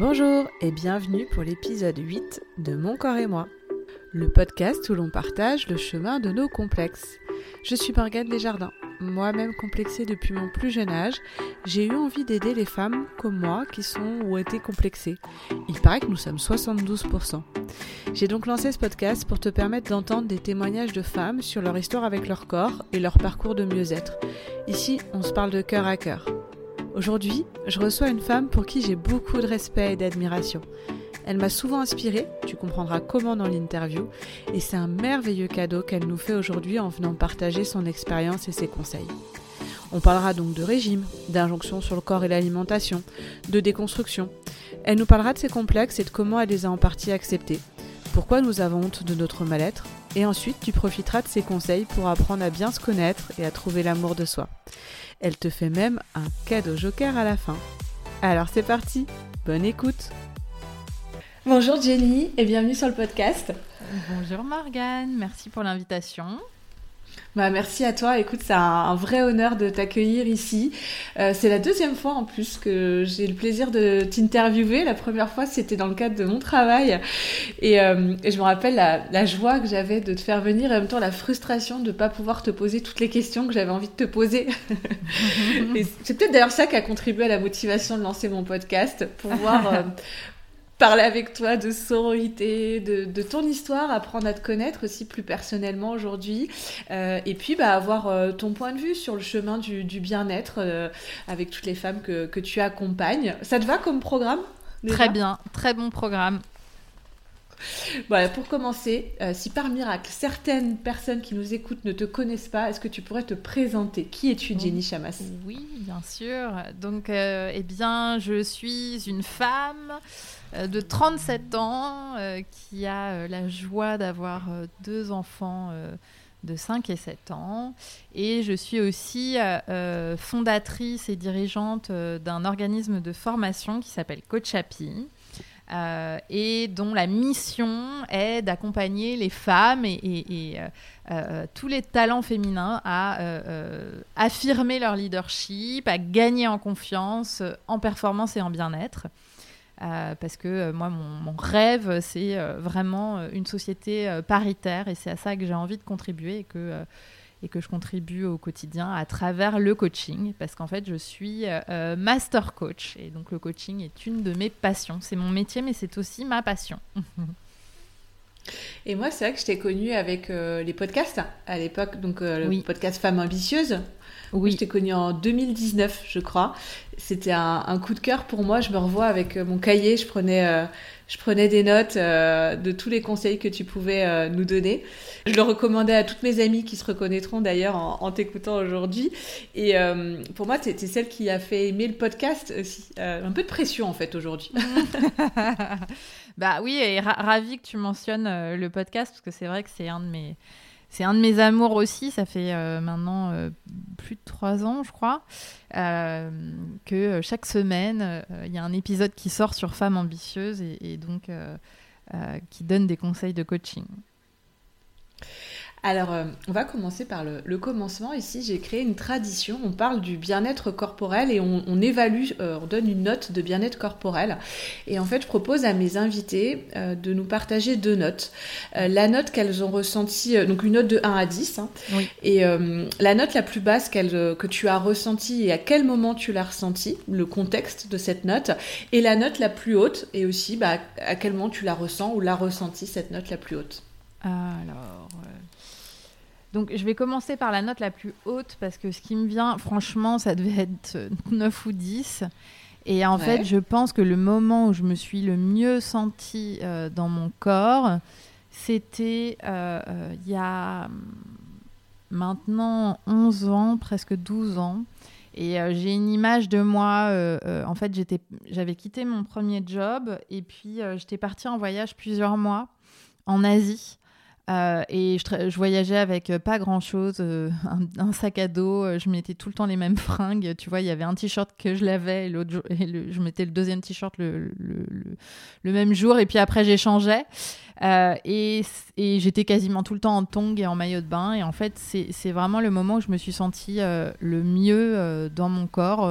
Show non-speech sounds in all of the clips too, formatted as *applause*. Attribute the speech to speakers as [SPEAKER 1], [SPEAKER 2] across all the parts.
[SPEAKER 1] Bonjour et bienvenue pour l'épisode 8 de Mon corps et moi, le podcast où l'on partage le chemin de nos complexes. Je suis Morgane Desjardins. Moi-même complexée depuis mon plus jeune âge, j'ai eu envie d'aider les femmes comme moi qui sont ou été complexées. Il paraît que nous sommes 72%. J'ai donc lancé ce podcast pour te permettre d'entendre des témoignages de femmes sur leur histoire avec leur corps et leur parcours de mieux-être. Ici, on se parle de cœur à cœur. Aujourd'hui, je reçois une femme pour qui j'ai beaucoup de respect et d'admiration. Elle m'a souvent inspirée, tu comprendras comment dans l'interview, et c'est un merveilleux cadeau qu'elle nous fait aujourd'hui en venant partager son expérience et ses conseils. On parlera donc de régime, d'injonction sur le corps et l'alimentation, de déconstruction. Elle nous parlera de ses complexes et de comment elle les a en partie acceptés, pourquoi nous avons honte de notre mal-être, et ensuite tu profiteras de ses conseils pour apprendre à bien se connaître et à trouver l'amour de soi. Elle te fait même un cadeau joker à la fin. Alors c'est parti, bonne écoute Bonjour Jenny et bienvenue sur le podcast.
[SPEAKER 2] Bonjour Morgane, merci pour l'invitation.
[SPEAKER 1] Bah, merci à toi. Écoute, c'est un, vrai honneur de t'accueillir ici. Euh, c'est la deuxième fois en plus que j'ai le plaisir de t'interviewer. La première fois, c'était dans le cadre de mon travail. Et, euh, je me rappelle la, joie que j'avais de te faire venir et en même temps la frustration de ne pas pouvoir te poser toutes les questions que j'avais envie de te poser. *laughs* c'est peut-être d'ailleurs ça qui a contribué à la motivation de lancer mon podcast, pour *laughs* voir, euh, parler avec toi de sororité, de, ton histoire, apprendre à te connaître aussi plus personnellement aujourd'hui, euh, et puis bah, avoir euh, ton point de vue sur le chemin du, bien-être euh, avec toutes les femmes que, que, tu accompagnes. Ça te va comme programme
[SPEAKER 2] Très bien, très bon programme.
[SPEAKER 1] Voilà, pour commencer, si par miracle certaines personnes qui nous écoutent ne te connaissent pas, est-ce que tu pourrais te présenter? Qui es-tu, Jenny Chamas?
[SPEAKER 2] Oui, bien sûr. Donc, eh bien, je suis une femme de 37 ans euh, qui a euh, la joie d'avoir deux enfants de 5 et 7 ans. Et je suis aussi fondatrice et dirigeante d'un organisme de formation qui s'appelle Coachapi. et dont la mission est d'accompagner les femmes et, tous les talents féminins à affirmer leur leadership, à gagner en confiance, en performance et en bien-être. Euh, parce que euh, moi, mon, rêve, c'est euh, vraiment une société paritaire et c'est à ça que j'ai envie de contribuer et que, et que je contribue au quotidien à travers le coaching, parce qu'en fait, je suis master coach et donc le coaching est une de mes passions. C'est mon métier, mais c'est aussi ma passion. *laughs*
[SPEAKER 1] Et moi, c'est vrai que je t'ai connue avec les podcasts à l'époque, donc le podcast Femmes ambitieuses. Oui. Je t'ai connue en 2019, je crois. C'était un, coup de cœur pour moi. Je me revois avec euh, mon cahier. Je prenais, euh, je prenais des notes euh, de tous les conseils que tu pouvais nous donner. Je le recommandais à toutes mes amies qui se reconnaîtront d'ailleurs en, t'écoutant aujourd'hui. Et pour moi, tu celle qui a fait aimer le podcast aussi. un peu de pression en fait aujourd'hui. *laughs* *laughs*
[SPEAKER 2] bah oui, et ravi que tu mentionnes le podcast parce que c'est vrai que c'est un de mes c'est un de mes amours aussi. Ça fait euh, maintenant euh, plus de trois ans, je crois, euh, que chaque semaine, il y a un épisode qui sort sur femmes ambitieuses et donc qui donne des conseils de coaching.
[SPEAKER 1] Alors, euh, on va commencer par le, commencement. Ici, j'ai créé une tradition. On parle du bien-être corporel et on, évalue, euh, on donne une note de bien-être corporel. Et en fait, je propose à mes invités euh, de nous partager deux notes. la note qu'elles ont ressentie, donc une note de 1 à 10. Hein. et la note la plus basse que tu as ressentie et à quel moment tu l'as ressentie, le contexte de cette note. Et la note la plus haute et aussi bah, à quel moment tu la ressens ou l'as ressentie, cette note la plus haute.
[SPEAKER 2] Alors, donc je vais commencer par la note la plus haute parce que ce qui me vient, franchement, ça devait être 9 ou 10. Et en fait, je pense que le moment où je me suis le mieux sentie euh, dans mon corps, c'était euh, euh, il y a maintenant 11 ans, presque 12 ans. Et j'ai une image de moi. en fait, j'avais quitté mon premier job et puis j'étais partie en voyage plusieurs mois en Asie. Euh, et je, voyageais avec euh, pas grand chose, euh, *laughs* un, sac à dos, je mettais tout le temps les mêmes *laughs* fringues. Tu vois, il y avait un t-shirt que je lavais et, et je mettais le deuxième t-shirt le, le, même jour et puis après j'échangeais. et, et j'étais quasiment tout le temps en tongs et en maillot de bain. Et en fait, c'est vraiment le moment où je me suis sentie le mieux dans mon corps.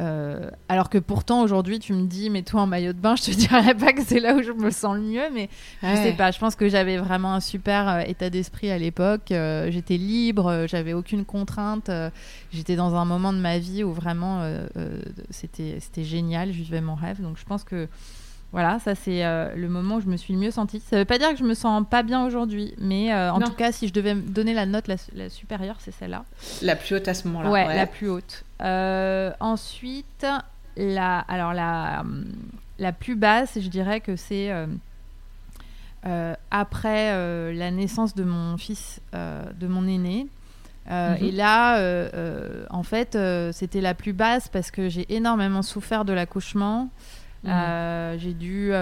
[SPEAKER 2] Euh, alors que pourtant aujourd'hui tu me dis mais toi en maillot de bain je te *laughs* dirais pas que c'est là où je me sens le mieux mais je sais pas. Je pense que j'avais vraiment un super euh, état d'esprit à l'époque. Euh, j'étais libre j'avais aucune contrainte. J'étais dans un moment de ma vie où vraiment c'était c'était génial. Je vivais mon rêve. Donc je pense que voilà, ça c'est le moment où je me suis le mieux sentie. Ça veut pas dire que je me sens pas bien aujourd'hui, mais en tout cas, si je devais me donner la note la, supérieure, c'est celle-là.
[SPEAKER 1] La plus haute à ce moment-là.
[SPEAKER 2] Ouais, la plus haute. Euh, ensuite, la, alors la, la plus basse, je dirais que c'est euh, euh, après la naissance de mon fils, de mon aîné. Mhm. Et là, en fait, c'était la plus basse parce que j'ai énormément souffert de l'accouchement. Mhm. j'ai dû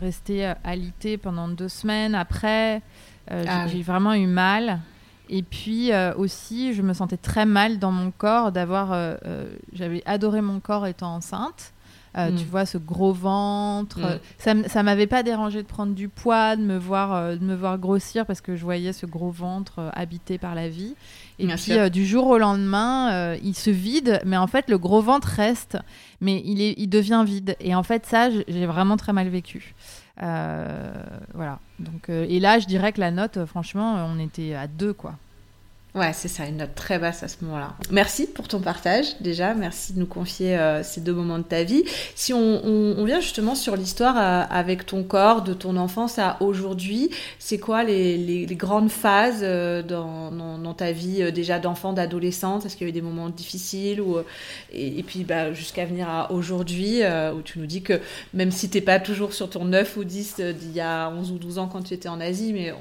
[SPEAKER 2] rester alité pendant deux semaines après. Ah j'ai vraiment eu mal. Et puis euh, aussi, je me sentais très mal dans mon corps d'avoir. Euh, euh, j'avais adoré mon corps étant enceinte. Mm. Tu vois, ce gros ventre. Mm. Ça, ça m'avait pas dérangé de prendre du poids, de me voir, de me voir grossir parce que je voyais ce gros ventre habité par la vie. Et puis du jour au lendemain, il se vide, mais en fait le gros ventre reste, mais il, est, il devient vide. Et en fait ça, j'ai vraiment très mal vécu. voilà. Donc, et là, je dirais que la note, franchement, on était à deux, quoi.
[SPEAKER 1] Ouais, c'est ça, une note très basse à ce moment-là. Merci pour ton partage, déjà. Merci de nous confier euh, ces deux moments de ta vie. Si on, vient justement sur l'histoire euh, avec ton corps, de ton enfance à aujourd'hui, c'est quoi les, grandes phases euh, dans, ta vie déjà d'enfant, d'adolescente Est-ce qu'il y a eu des moments difficiles ou, et, puis bah, jusqu'à venir à aujourd'hui, où tu nous dis que même si tu n'es pas toujours sur ton 9 ou 10 d'il y a 11 ou 12 ans quand tu étais en Asie, mais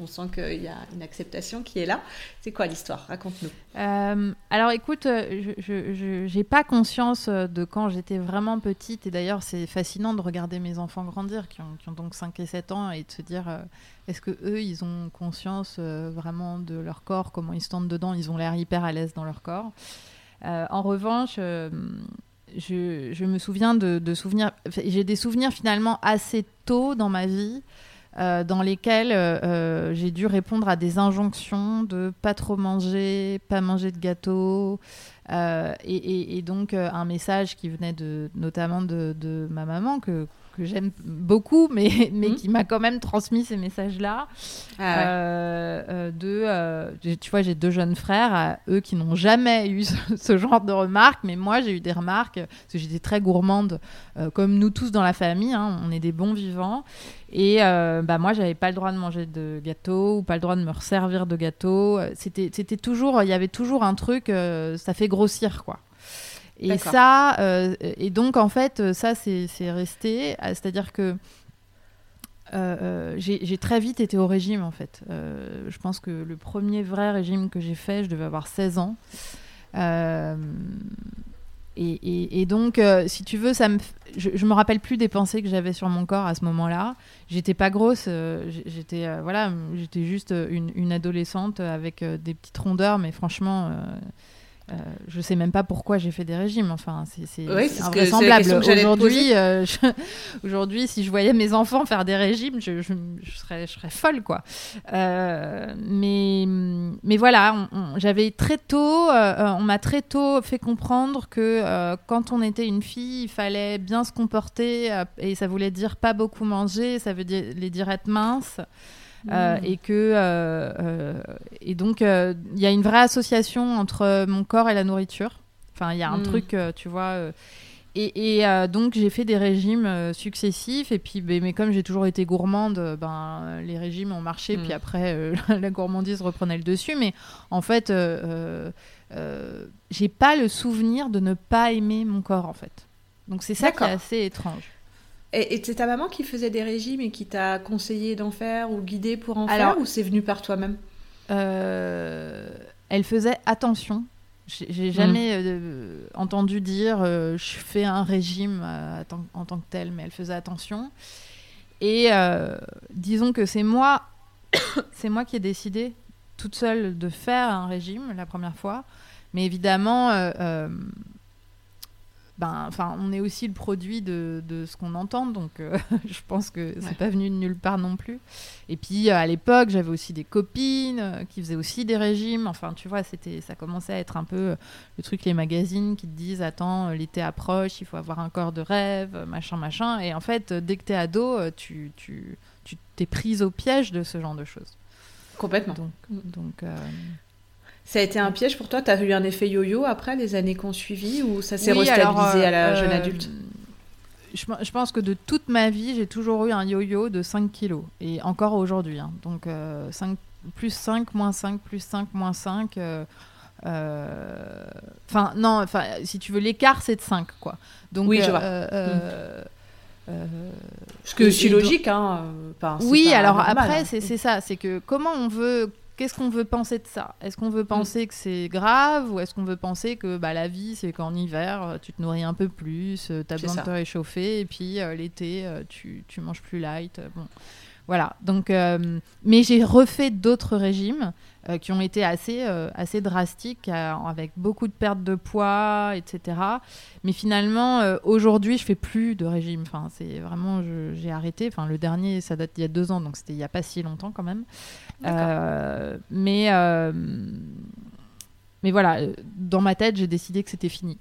[SPEAKER 1] on sent qu'il y a une acceptation qui est là. C'est quoi l'histoire? Raconte-nous.
[SPEAKER 2] Euh, alors écoute, euh, je n'ai pas conscience euh, de quand j'étais vraiment petite. Et d'ailleurs, c'est fascinant de regarder mes enfants grandir, qui ont, donc 5 et 7 ans, et de se dire, est-ce que eux, ils ont conscience vraiment de leur corps, comment ils se tendent dedans? Ils ont l'air hyper à l'aise dans leur corps. en revanche, je, me souviens de souvenirs... J'ai des souvenirs finalement assez tôt dans ma vie euh, dans lesquels euh, euh, j'ai dû répondre à des injonctions de pas trop manger, pas manger de gâteau, et, donc un message qui venait de, notamment de ma maman que, que j'aime beaucoup, mais, *laughs* mais mmh. qui m'a quand même transmis ces messages-là. Ah euh, euh, de, euh, tu vois, j'ai deux jeunes frères, eux qui n'ont jamais eu *laughs* ce, genre de remarques, mais moi j'ai eu des remarques, parce que j'étais très gourmande, comme nous tous dans la famille, hein, on est des bons vivants. Et bah, moi, j'avais pas le droit de manger de gâteau ou pas le droit de me resservir de gâteau. C'était toujours, il y avait toujours un truc, ça fait grossir, quoi. Et ça, euh, et donc en fait, ça c'est resté. Euh, c'est-à-dire que euh, j'ai très vite été au régime en fait. je pense que le premier vrai régime que j'ai fait, je devais avoir 16 ans. Et, donc, si tu veux, ça me, je, je, me rappelle plus des pensées que j'avais sur mon corps à ce moment-là. J'étais pas grosse, j'étais voilà, j'étais juste une, une, adolescente avec des petites rondeurs, mais franchement, euh, je sais même pas pourquoi j'ai fait des régimes. Enfin, c'est invraisemblable. Aujourd'hui, euh, aujourd'hui, si je voyais mes enfants faire des régimes, je, je, serais, je serais folle, quoi. Euh, mais, mais voilà, j'avais très tôt, on m'a très tôt fait comprendre que quand on était une fille, il fallait bien se comporter et ça voulait dire pas beaucoup manger, ça veut dire, les dire être mince. Euh, et que euh, euh, et donc il y a une vraie association entre mon corps et la nourriture. Enfin, il y a un mm. truc, tu vois. Et, donc j'ai fait des régimes successifs et puis mais, comme j'ai toujours été gourmande, ben les régimes ont marché puis mm. après *laughs* la gourmandise reprenait le dessus. Mais en fait, j'ai pas le souvenir de ne pas aimer mon corps en fait. Donc c'est ça qui est assez étrange.
[SPEAKER 1] Et, c'est ta maman qui faisait des régimes et qui t'a conseillé d'en faire ou guidé pour en faire ou c'est venu par toi-même?
[SPEAKER 2] Euh, Elle faisait attention. J'ai jamais hmm. euh, entendu dire euh, je fais un régime en tant que tel, mais elle faisait attention. Et disons que c'est moi, *coughs* c'est moi qui ai décidé toute seule de faire un régime la première fois. Mais évidemment, ben, enfin, on est aussi le produit de, de ce qu'on entend, donc euh, *laughs* je pense que c'est pas venu de nulle part non plus. Et puis euh, à l'époque, j'avais aussi des copines euh, qui faisaient aussi des régimes. Enfin, tu vois, c'était, ça commençait à être un peu le truc les magazines qui te disent attends, l'été approche, il faut avoir un corps de rêve, machin, machin. Et en fait, dès que t'es ado, tu, tu, tu t'es prise au piège de ce genre de choses.
[SPEAKER 1] Complètement.
[SPEAKER 2] Donc, donc
[SPEAKER 1] ça a été un piège pour toi? Tu as eu un effet yo-yo après les années qu'on suivi ou ça s'est restabilisé à la euh, jeune adulte?
[SPEAKER 2] je, pense que de toute ma vie, j'ai toujours eu un yo-yo de 5 kilos. Et encore aujourd'hui. Hein. Donc 5, euh, plus 5, moins 5, plus 5, moins 5. Euh, enfin, non, enfin, si tu veux, l'écart, c'est de 5, quoi. Donc,
[SPEAKER 1] oui, je vois. Ce que c'est logique, hein.
[SPEAKER 2] oui, alors après, hein. c'est ça. C'est que comment on veut qu'est-ce qu'on veut penser de ça? Est-ce qu'on veut mm. penser que c'est grave ou est-ce qu'on veut penser que bah, la vie, c'est qu'en hiver, euh, tu te nourris un peu plus, euh, tu as besoin de te réchauffer et puis euh, l'été, tu, tu, manges plus light bon. Voilà, donc, mais j'ai refait d'autres régimes euh, qui ont été assez, euh, assez drastiques, euh, avec beaucoup de pertes de poids, etc. Mais finalement, aujourd'hui, je fais plus de régime. Enfin, c'est vraiment, j'ai arrêté. Enfin, le dernier, ça date d'il y a deux ans, donc c'était il n'y a pas si longtemps quand même. mais mais voilà, dans ma tête, j'ai décidé que c'était fini.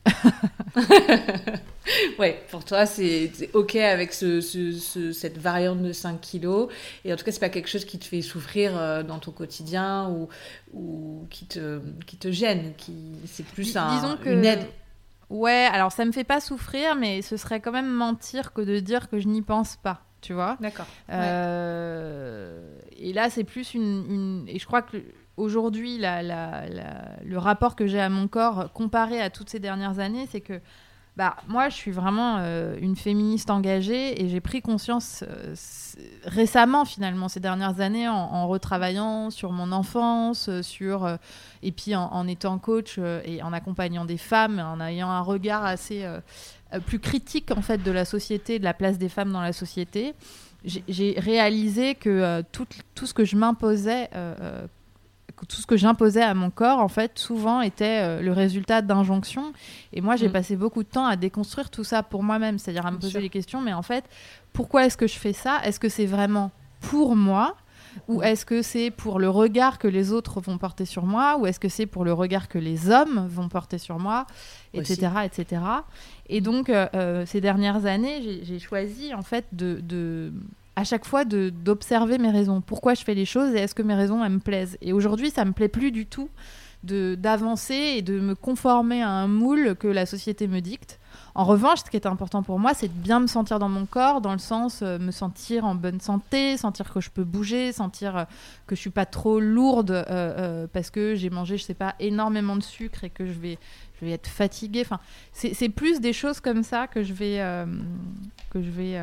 [SPEAKER 2] *laughs* *laughs*
[SPEAKER 1] ouais, pour toi, c'est OK avec ce, cette variante de 5 kilos. Et en tout cas, c'est pas quelque chose qui te fait souffrir euh, dans ton quotidien ou, ou qui, te, qui te gêne. C'est plus un, une aide.
[SPEAKER 2] Ouais, alors ça me fait pas souffrir, mais ce serait quand même mentir que de dire que je n'y pense pas. Tu vois
[SPEAKER 1] D'accord.
[SPEAKER 2] Euh, et là, c'est plus une, une, Et je crois que aujourd'hui, la, le rapport que j'ai à mon corps comparé à toutes ces dernières années, c'est que bah, moi, je suis vraiment euh, une féministe engagée et j'ai pris conscience euh, récemment, finalement, ces dernières années, en, retravaillant sur mon enfance, euh, et puis en, étant coach et en accompagnant des femmes, en ayant un regard assez plus critique en fait de la société, de la place des femmes dans la société. J'ai réalisé que tout, ce que je m'imposais tout ce que j'imposais à mon corps, en fait, souvent était euh, le résultat d'injonctions. Et moi, j'ai mm. passé beaucoup de temps à déconstruire tout ça pour moi-même, c'est-à-dire à me poser les questions, mais en fait, pourquoi est-ce que je fais ça? Est-ce que c'est vraiment pour moi? Ou mm. est-ce que c'est pour le regard que les autres vont porter sur moi? Ou est-ce que c'est pour le regard que les hommes vont porter sur moi? Etc. etc. Et donc, euh, euh, ces dernières années, j'ai choisi en fait de à chaque fois d'observer mes raisons. Pourquoi je fais les choses et est-ce que mes raisons elles me plaisent? Et aujourd'hui, ça me plaît plus du tout d'avancer et de me conformer à un moule que la société me dicte. En revanche, ce qui est important pour moi, c'est de bien me sentir dans mon corps, dans le sens euh, me sentir en bonne santé, sentir que je peux bouger, sentir euh, que je suis pas trop lourde euh, parce que j'ai mangé, je sais pas, énormément de sucre et que je vais, je vais être fatiguée. Enfin, c'est plus des choses comme ça que je vais, que je vais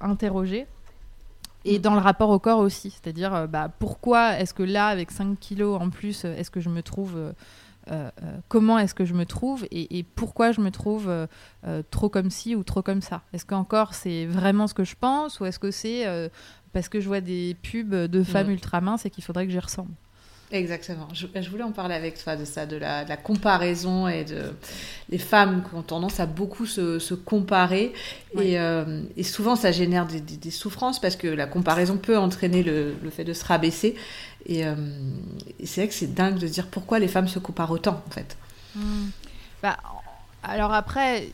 [SPEAKER 2] interroger. Et dans le rapport au corps aussi, c'est-à-dire euh, bah, pourquoi est-ce que là, avec 5 kilos en plus, euh, est-ce que je me trouve... Euh, comment est-ce que je me trouve et, pourquoi je me trouve trop comme ci ou trop comme ça? Est-ce qu'encore c'est vraiment ce que je pense ou est-ce que c'est parce que je vois des pubs de femmes ultra minces et qu'il faudrait que j'y ressemble?
[SPEAKER 1] Exactement. Je, voulais en parler avec toi de ça, de la, comparaison et de les femmes qui ont tendance à beaucoup se, comparer euh, et, souvent ça génère des, souffrances parce que la comparaison peut entraîner le, fait de se rabaisser euh, et, c'est vrai que c'est dingue de se dire pourquoi les femmes se comparent autant en fait.
[SPEAKER 2] Hmm. Bah, alors après,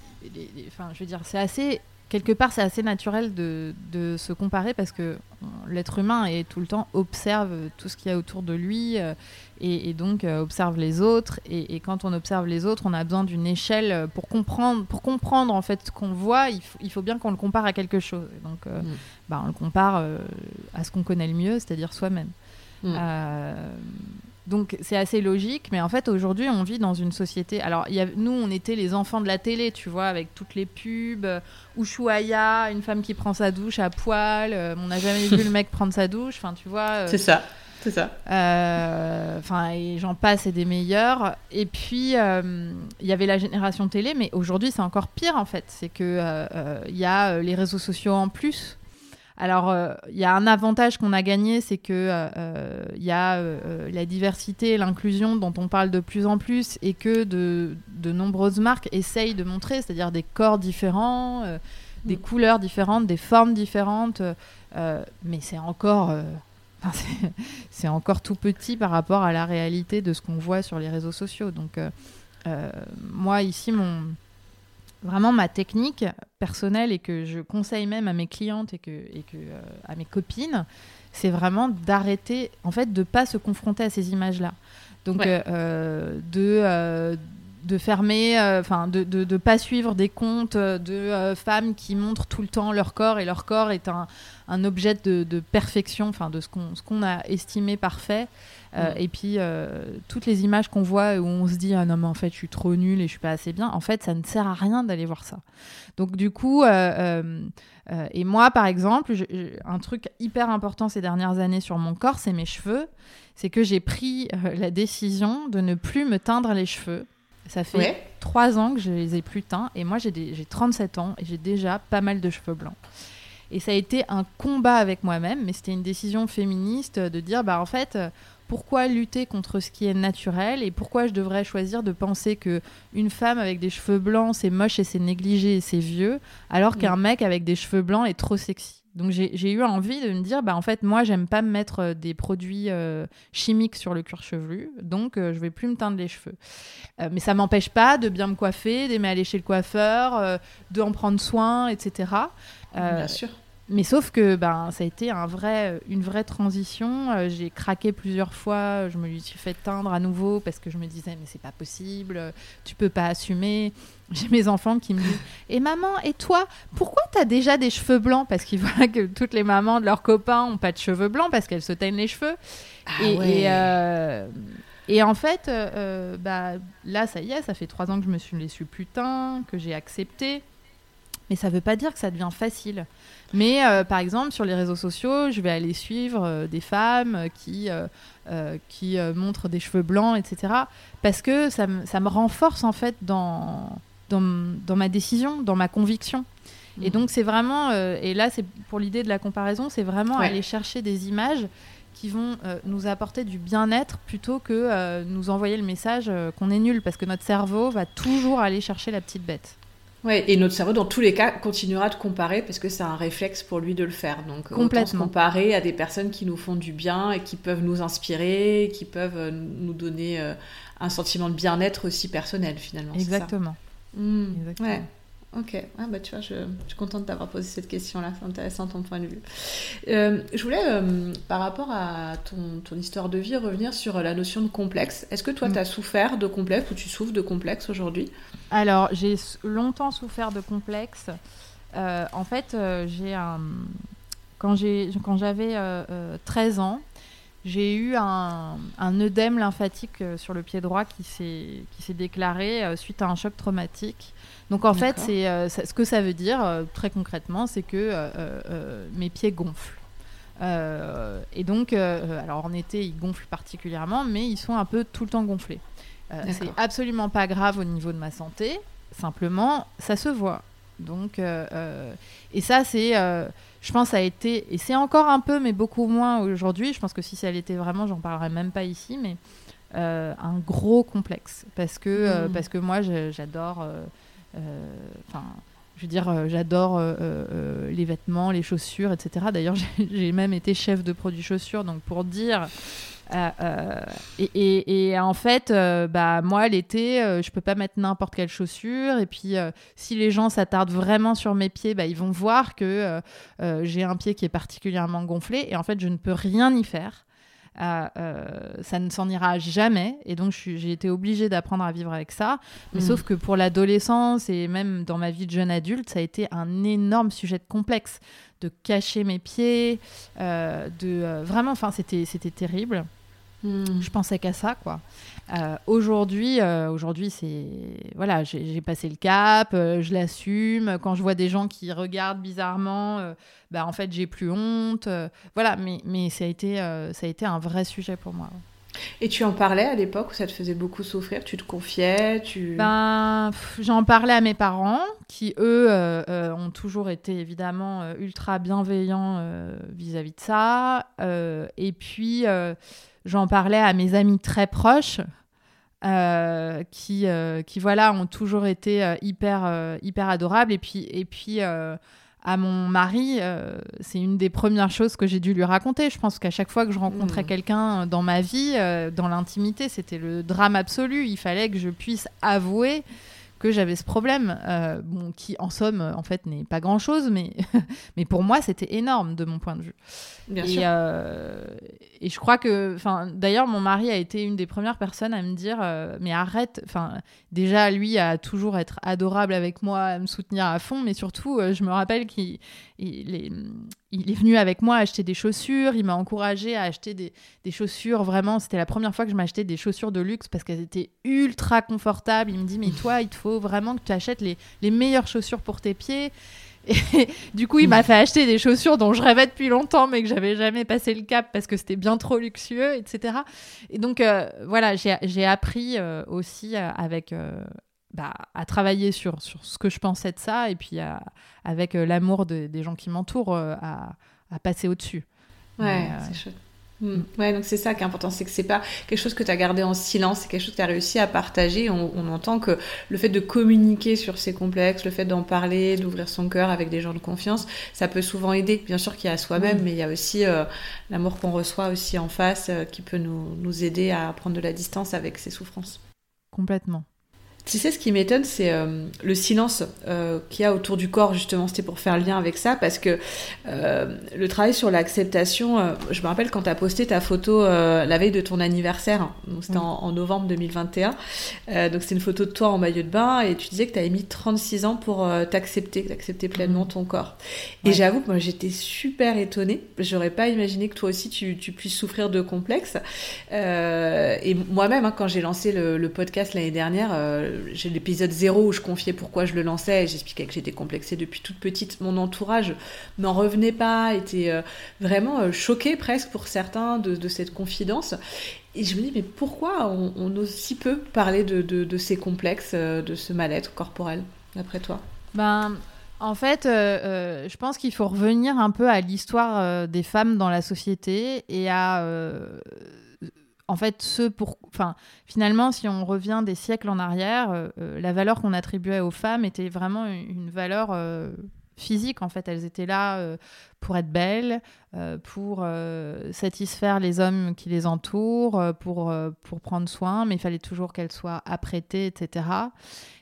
[SPEAKER 2] enfin, je veux dire, c'est assez quelque part, c'est assez naturel de, se comparer parce que l'être humain est tout le temps observe tout ce qu'il y a autour de lui euh, et, donc euh, observe les autres. Et, quand on observe les autres, on a besoin d'une échelle pour comprendre, pour comprendre en fait ce qu'on voit. Il, faut bien qu'on le compare à quelque chose. donc, euh, mm. bah, on le compare à ce qu'on connaît le mieux, c'est-à-dire soi-même. Mm. Donc c'est assez logique, mais en fait aujourd'hui on vit dans une société. Alors y a, nous on était les enfants de la télé, tu vois, avec toutes les pubs, euh, Ushuaïa, une femme qui prend sa douche à poil. Euh, on n'a jamais vu le mec *laughs* prendre sa douche. Enfin tu vois.
[SPEAKER 1] Euh, c'est ça. C'est ça.
[SPEAKER 2] Enfin, et j'en passe et des meilleurs. Et puis, il y avait la génération télé, mais aujourd'hui, c'est encore pire en fait. C'est que il y a les réseaux sociaux en plus. Alors, il y a un avantage qu'on a gagné, c'est que il y a la diversité et l'inclusion dont on parle de plus en plus et que de, de nombreuses marques essayent de montrer, c'est-à-dire des corps différents, des mm. couleurs différentes, des formes différentes. mais c'est encore *laughs* c'est encore tout petit par rapport à la réalité de ce qu'on voit sur les réseaux sociaux. Donc, euh, euh, moi, ici, mon, vraiment ma technique personnelle et que je conseille même à mes clientes et que, et que euh, à mes copines, c'est vraiment d'arrêter, en fait, de pas se confronter à ces images-là. Donc, de de fermer, enfin de, de, pas suivre des comptes de femmes qui montrent tout le temps leur corps et leur corps est un, un objet de, perfection, enfin de ce qu'on ce qu'on a estimé parfait. Euh. Et puis euh, toutes les images qu'on voit où on se dit ah non mais en fait je suis trop nulle et je suis pas assez bien. En fait ça ne sert à rien d'aller voir ça. Donc du coup euh, et moi par exemple un truc hyper important ces dernières années sur mon corps c'est mes cheveux. C'est que j'ai pris la décision de ne plus me teindre les cheveux. Ça fait trois ans que je les ai plus teints et moi j'ai 37 ans et j'ai déjà pas mal de cheveux blancs. Et ça a été un combat avec moi-même, mais c'était une décision féministe de dire, bah en fait, pourquoi lutter contre ce qui est naturel et pourquoi je devrais choisir de penser que une femme avec des cheveux blancs c'est moche et c'est négligé et c'est vieux, alors qu'un mm. mec avec des cheveux blancs est trop sexy. Donc j'ai eu envie de me dire, bah en fait moi j'aime pas me mettre euh, des produits euh, chimiques sur le cuir chevelu, donc euh, je vais plus me teindre les cheveux. mais ça m'empêche pas de bien me coiffer, d'aimer aller chez le coiffeur, de en prendre soin, etc.
[SPEAKER 1] Bien sûr.
[SPEAKER 2] Mais sauf que ben, ça a été un vrai, une vraie transition. Euh, j'ai craqué plusieurs fois. Je me suis fait teindre à nouveau parce que je me disais, mais c'est pas possible, tu peux pas assumer. *laughs* J'ai mes enfants qui me disent Et maman, et toi, pourquoi tu as déjà des cheveux blancs? Parce qu'ils voient que toutes les mamans de leurs copains ont pas de cheveux blancs parce qu'elles se teignent les cheveux.
[SPEAKER 1] Ah et,
[SPEAKER 2] euh, et, en fait, euh, bah, là, ça y est, ça fait trois ans que je me suis, les suis plus teint, que j'ai accepté. Mais ça veut pas dire que ça devient facile. Mais euh, par exemple, sur les réseaux sociaux, je vais aller suivre euh, des femmes euh, qui, qui montrent des cheveux blancs, etc. Parce que ça, ça me renforce en fait dans, dans, dans, ma décision, dans ma conviction. Et mhm. donc c'est vraiment, et là c'est pour l'idée de la comparaison, c'est vraiment aller chercher des images qui vont nous apporter du bien-être plutôt que nous envoyer le message qu'on est nul, parce que notre cerveau va toujours aller chercher la petite bête.
[SPEAKER 1] Ouais, et notre cerveau, dans tous les cas, continuera de comparer parce que c'est un réflexe pour lui de le faire. Donc,
[SPEAKER 2] Complètement.
[SPEAKER 1] comparer à des personnes qui nous font du bien et qui peuvent nous inspirer, qui peuvent euh, nous donner euh, un sentiment de bien-être aussi personnel, finalement.
[SPEAKER 2] Exactement.
[SPEAKER 1] Mmh. Exactement. Ouais. Ok, ah bah tu vois, je, suis contente d'avoir posé cette question-là, c'est intéressant ton point de vue. Euh, je voulais, euh, par rapport à ton, ton, histoire de vie, revenir sur la notion de complexe. Est-ce que toi, mm. tu as souffert de complexe ou tu souffres de complexe aujourd'hui?
[SPEAKER 2] Alors, j'ai longtemps souffert de complexe. Euh, en fait, j'ai un... quand j'avais 13 ans, j'ai eu un, un, œdème lymphatique sur le pied droit qui s'est déclaré suite à un choc traumatique. Donc en fait, c'est euh, ce que ça veut dire euh, très concrètement, c'est que euh, mes pieds gonflent. et donc, alors en été, ils gonflent particulièrement, mais ils sont un peu tout le temps gonflés. c'est absolument pas grave au niveau de ma santé, simplement, ça se voit. Donc, et ça, c'est, je pense, ça a été, et c'est encore un peu, mais beaucoup moins aujourd'hui. Je pense que si ça l'était vraiment, j'en parlerais même pas ici, mais un gros complexe. Parce que, mmh. parce que moi, j'adore euh, enfin je veux euh, j'adore euh, les vêtements, les chaussures, etc. D'ailleurs, *laughs* j'ai même été chef de produits chaussures, donc pour dire. et, en fait, bah, moi, l'été, je peux pas mettre n'importe quelle chaussure. Et puis, si les gens s'attardent vraiment sur mes pieds, bah, ils vont voir que j'ai un pied qui est particulièrement gonflé. Et en fait, je ne peux rien y faire. Euh, ça ne s'en ira jamais. Et donc, j'ai été obligée d'apprendre à vivre avec ça. Mais mm. sauf que pour l'adolescence et même dans ma vie de jeune adulte, ça a été un énorme sujet de complexe. De cacher mes pieds, euh, de euh, vraiment, enfin, c'était terrible. Mm. Je pensais qu'à ça, quoi. Euh, aujourd'hui, euh, aujourd'hui, c'est voilà, j'ai passé le cap, euh, je l'assume. Quand je vois des gens qui regardent bizarrement, bah en fait, j'ai plus honte. voilà, mais mais ça a été ça a été un vrai sujet pour moi.
[SPEAKER 1] Et tu en parlais à l'époque où ça te faisait beaucoup souffrir? Tu te confiais tu...
[SPEAKER 2] Ben, j'en parlais à mes parents, qui eux euh, euh, ont toujours été évidemment euh, ultra bienveillants vis-à-vis de ça. et puis, j'en parlais à mes amis très proches. qui, qui voilà ont toujours été hyper hyper adorables et puis et puis à mon mari, euh, c'est une des premières choses que j'ai dû lui raconter. Je pense qu'à chaque fois que je rencontrais mmh. quelqu'un dans ma vie, euh, dans l'intimité, c'était le drame absolu. Il fallait que je puisse avouer que j'avais ce problème, euh, bon, qui en somme, en fait, n'est pas grand-chose, mais, *laughs* mais pour moi, c'était énorme de mon point de vue.
[SPEAKER 1] Bien
[SPEAKER 2] et,
[SPEAKER 1] sûr.
[SPEAKER 2] Euh, et je crois que, enfin, d'ailleurs, mon mari a été une des premières personnes à me dire, euh, mais arrête, enfin, déjà, lui, a toujours être adorable avec moi, à me soutenir à fond, mais surtout, je me rappelle qu'il il est, venu avec moi acheter des chaussures, il m'a encouragé à acheter des, chaussures, vraiment, c'était la première fois que je m'achetais des chaussures de luxe parce qu'elles étaient ultra confortables. Il me dit, mais toi, il te faut vraiment que tu achètes les, les meilleures chaussures pour tes pieds. Et *laughs* du coup, il m'a fait acheter des chaussures dont je rêvais depuis longtemps, mais que j'avais jamais passé le cap parce que c'était bien trop luxueux, etc. Et donc, euh, voilà, j'ai appris euh, aussi euh, avec, bah, à travailler sur, sur ce que je pensais de ça et puis avec euh, l'amour des gens qui m'entourent euh, à, à, passer au-dessus.
[SPEAKER 1] Ouais, euh, c'est chouette. Mm. Ouais, donc c'est ça qui est important, c'est que c'est pas quelque chose que tu as gardé en silence, c'est quelque chose que tu as réussi à partager. On, on, entend que le fait de communiquer sur ses complexes, le fait d'en parler, d'ouvrir son cœur avec des gens de confiance, ça peut souvent aider. Bien sûr qu'il y a soi-même, mm. mais il y a aussi l'amour qu'on reçoit aussi en face qui peut nous, nous aider à prendre de la distance avec ses souffrances.
[SPEAKER 2] Complètement.
[SPEAKER 1] Tu sais, ce qui m'étonne, c'est euh, le silence euh, qu'il y a autour du corps, justement. C'était pour faire le lien avec ça, parce que euh, le travail sur l'acceptation, je me rappelle quand tu as posté ta photo la veille de ton anniversaire, c'était en, novembre 2021, donc c'est une photo de toi en maillot de bain, et tu disais que tu avais mis 36 ans pour t'accepter, d'accepter pleinement ton corps. Et j'avoue que moi, j'étais super étonnée. J'aurais pas imaginé que toi aussi, tu, tu puisses souffrir de complexes. et moi-même, hein, quand j'ai lancé le, le podcast l'année dernière, j'ai l'épisode zéro où je confiais pourquoi je le lançais j'expliquais que j'étais complexée depuis toute petite. Mon entourage n'en revenait pas, était euh, vraiment euh, choqué presque pour certains de, cette confidence. Et je me dis, mais pourquoi on, ose si peu parler de, ces complexes, euh, de ce mal-être corporel, d'après toi?
[SPEAKER 2] Ben. En fait, je pense qu'il faut revenir un peu à l'histoire des femmes dans la société et à en fait, ce pour, enfin, finalement, si on revient des siècles en arrière, euh, euh, la valeur qu'on attribuait aux femmes était vraiment une, valeur euh, physique. En fait, elles étaient là pour être belles, pour satisfaire les hommes qui les entourent, pour, pour prendre soin, mais il fallait toujours qu'elles soient apprêtées, etc.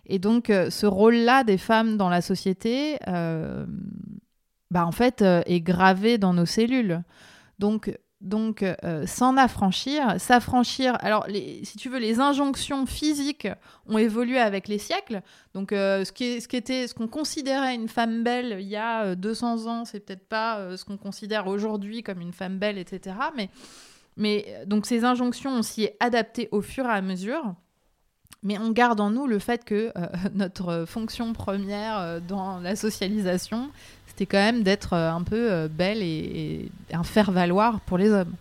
[SPEAKER 2] Et donc, ce rôle-là des femmes dans la société, bah, en fait, est gravé dans nos cellules. Donc, donc, euh, s'en affranchir, s'affranchir. Alors, si tu veux, les injonctions physiques ont évolué avec les siècles. Donc, euh, ce, qui était, qu'on considérait une femme belle il y a 200 euh, ans, c'est peut-être pas ce qu'on considère aujourd'hui comme une femme belle, etc. Mais, mais donc, ces injonctions, on s'y est adapté au fur et à mesure. Mais on garde en nous le fait que *laughs* notre fonction première dans la socialisation, c'était quand même d'être euh, un peu euh, belle et, un faire-valoir pour les hommes.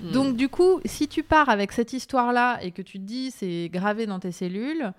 [SPEAKER 2] Hmm. Donc du coup, si tu pars avec cette histoire-là et que tu te dis c'est gravé dans tes cellules,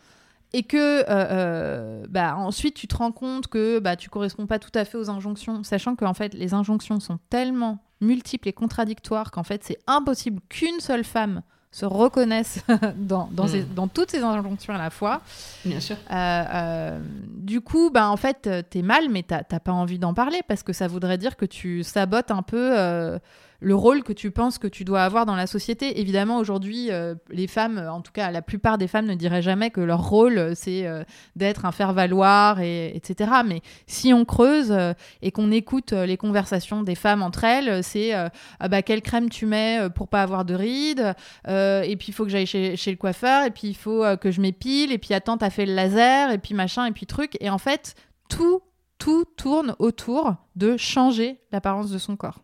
[SPEAKER 2] et que euh, bah, ensuite tu te rends compte que bah, tu corresponds pas tout à fait aux injonctions, sachant que en fait les injonctions sont tellement multiples et contradictoires qu'en fait c'est impossible qu'une seule femme se reconnaissent *laughs* dans, dans, dans, toutes ces injonctions à la fois.
[SPEAKER 1] Bien sûr.
[SPEAKER 2] Euh, euh, du coup, ben, en fait, t'es mal, mais t'as pas envie d'en parler parce que ça voudrait dire que tu sabotes un peu euh, le rôle que tu penses que tu dois avoir dans la société. Évidemment, aujourd'hui, euh, les femmes, en tout cas la plupart des femmes ne diraient jamais que leur rôle, euh, c'est euh, d'être un faire-valoir, et, etc. Mais si on creuse et qu'on écoute les conversations des femmes entre elles, c'est ah bah, quelle crème tu mets pour pas avoir de rides, et puis il faut que j'aille chez, chez, le coiffeur, et puis il faut que je m'épile, et puis attends, t'as fait le laser, et puis machin, et puis truc. Et en fait, tout, tout tourne autour de changer l'apparence de son corps.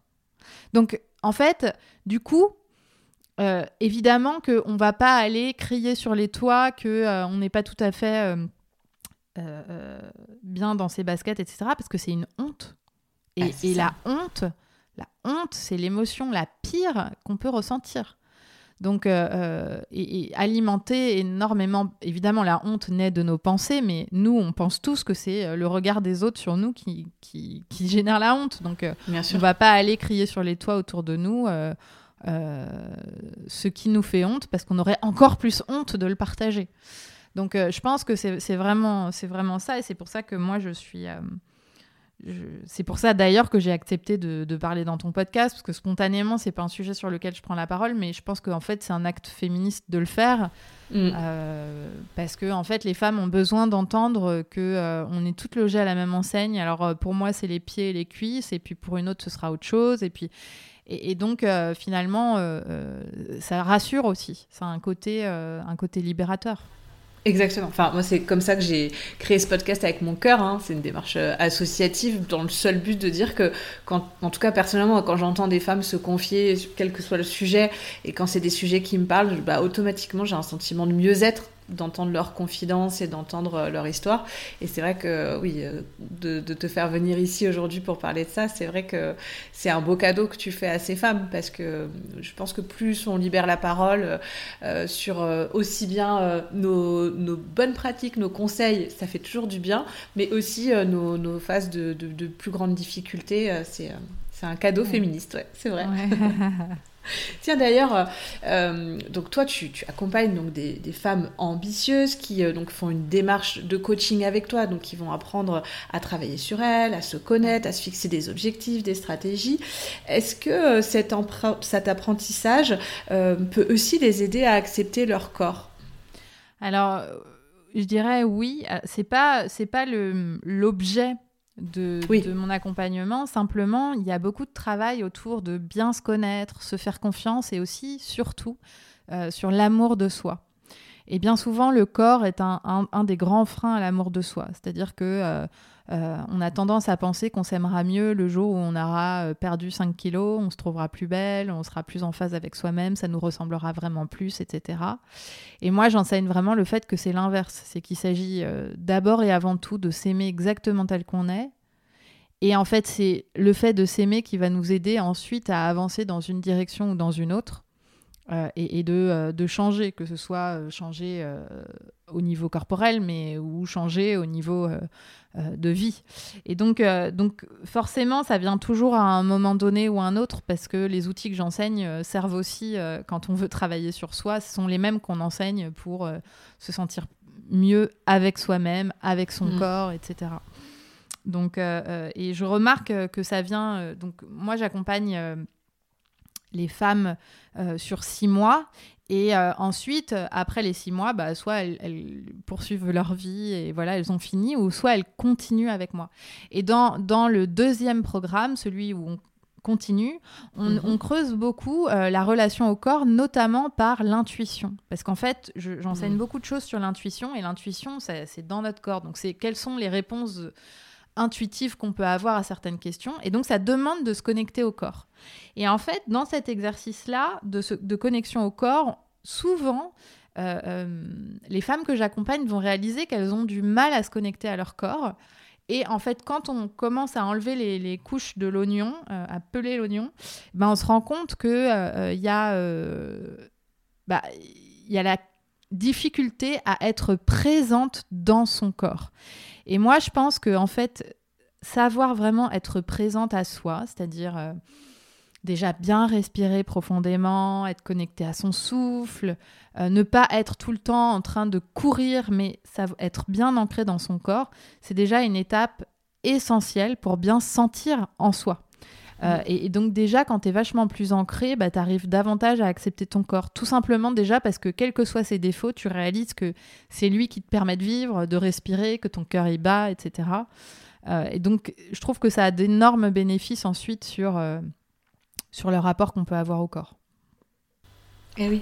[SPEAKER 2] Donc, en fait, du coup, euh, évidemment qu'on ne va pas aller crier sur les toits qu'on euh, on n'est pas tout à fait euh, bien dans ses baskets, etc. Parce que c'est une honte. Et, ah, et la honte, la honte, c'est l'émotion la pire qu'on peut ressentir. Donc, et, alimenter énormément, évidemment, la honte naît de nos pensées, mais nous, on pense tous que c'est le regard des autres sur nous qui, qui, qui *laughs* génère la honte. Donc, on ne va pas aller crier sur les toits autour de nous. ce qui nous fait honte parce qu'on aurait encore plus honte de le partager. Donc je pense que c'est vraiment, vraiment ça et c'est pour ça que moi je suis c'est pour ça d'ailleurs que j'ai accepté de, parler dans ton podcast, parce que spontanément, c'est pas un sujet sur lequel je prends la parole, mais je pense qu'en fait, c'est un acte féministe de le faire. Mm. Euh, parce que en fait, les femmes ont besoin d'entendre que euh, on est toutes logées à la même enseigne. Alors euh, pour moi, c'est les pieds et les cuisses, et puis pour une autre, ce sera autre chose. Et puis et, donc finalement, ça rassure aussi. Ça a un côté, un côté libérateur.
[SPEAKER 1] Exactement. Enfin, moi, c'est comme ça que j'ai créé ce podcast avec mon cœur. Hein. C'est une démarche euh, associative dans le seul but de dire que, quand, en tout cas, personnellement, quand j'entends des femmes se confier, quel que soit le sujet, et quand c'est des sujets qui me parlent, bah, automatiquement, j'ai un sentiment de mieux-être d'entendre leurs confidences et d'entendre euh, leur histoire. Et c'est vrai que oui, euh, de, te faire venir ici aujourd'hui pour parler de ça, c'est vrai que c'est un beau cadeau que tu fais à ces femmes parce que je pense que plus on libère la parole euh, sur aussi bien nos, bonnes pratiques, nos conseils, ça fait toujours du bien, mais aussi nos, phases de, plus grandes difficultés, c'est un cadeau féministe, ouais, c'est vrai. *laughs* *laughs* Tiens d'ailleurs, euh, euh, donc toi tu, accompagnes donc des, femmes ambitieuses qui euh, donc font une démarche de coaching avec toi, donc qui vont apprendre à travailler sur elles, à se connaître, à se fixer des objectifs, des stratégies. Est-ce que cet, cet, apprentissage peut aussi les aider à accepter leur corps?
[SPEAKER 2] Alors je dirais oui. C'est pas c'est pas l'objet de, mon accompagnement. Simplement, il y a beaucoup de travail autour de bien se connaître, se faire confiance et aussi, surtout, euh, sur l'amour de soi. Et bien souvent, le corps est un, des grands freins à l'amour de soi. C'est-à-dire que euh, euh, on a tendance à penser qu'on s'aimera mieux le jour où on aura perdu 5 kilos, on se trouvera plus belle, on sera plus en phase avec soi-même, ça nous ressemblera vraiment plus, etc. Et moi, j'enseigne vraiment le fait que c'est l'inverse. C'est qu'il s'agit d'abord et avant tout de s'aimer exactement tel qu'on est. Et en fait, c'est le fait de s'aimer qui va nous aider ensuite à avancer dans une direction ou dans une autre. Euh, et, euh, de, changer, que ce soit euh, changer au niveau corporel, mais ou changer au niveau de vie. Et donc, donc, forcément, ça vient toujours à un moment donné ou un autre, parce que les outils que j'enseigne servent aussi quand on veut travailler sur soi. Ce sont les mêmes qu'on enseigne pour se sentir mieux avec soi-même, avec son mmh. corps, etc. Donc, et je remarque que ça vient. donc, moi, j'accompagne les femmes euh, sur six mois. Et euh, ensuite, après les six mois, bah, soit elles, poursuivent leur vie et voilà, elles ont fini, ou soit elles continuent avec moi. Et dans, dans le deuxième programme, celui où on continue, on, mhm. creuse beaucoup euh, la relation au corps, notamment par l'intuition. Parce qu'en fait, j'enseigne beaucoup de choses sur l'intuition, et l'intuition, c'est dans notre corps. Donc, c'est quelles sont les réponses intuitive qu'on peut avoir à certaines questions. Et donc, ça demande de se connecter au corps. Et en fait, dans cet exercice-là de, de, connexion au corps, souvent, euh, euh, les femmes que j'accompagne vont réaliser qu'elles ont du mal à se connecter à leur corps. Et en fait, quand on commence à enlever les, couches de l'oignon, euh, à peler l'oignon, ben on se rend compte qu'il il y, bah, y a la difficulté à être présente dans son corps. Et moi, je pense que en fait, savoir vraiment être présente à soi, c'est-à-dire euh, déjà bien respirer profondément, être connecté à son souffle, euh, ne pas être tout le temps en train de courir, mais être bien ancré dans son corps, c'est déjà une étape essentielle pour bien sentir en soi. Euh, et, donc déjà, quand tu es vachement plus ancré, bah, tu arrives davantage à accepter ton corps. Tout simplement déjà parce que quels que soient ses défauts, tu réalises que c'est lui qui te permet de vivre, de respirer, que ton cœur y bat, etc. Euh, et donc je trouve que ça a d'énormes bénéfices ensuite sur, euh, sur le rapport qu'on peut avoir au corps.
[SPEAKER 1] Eh oui.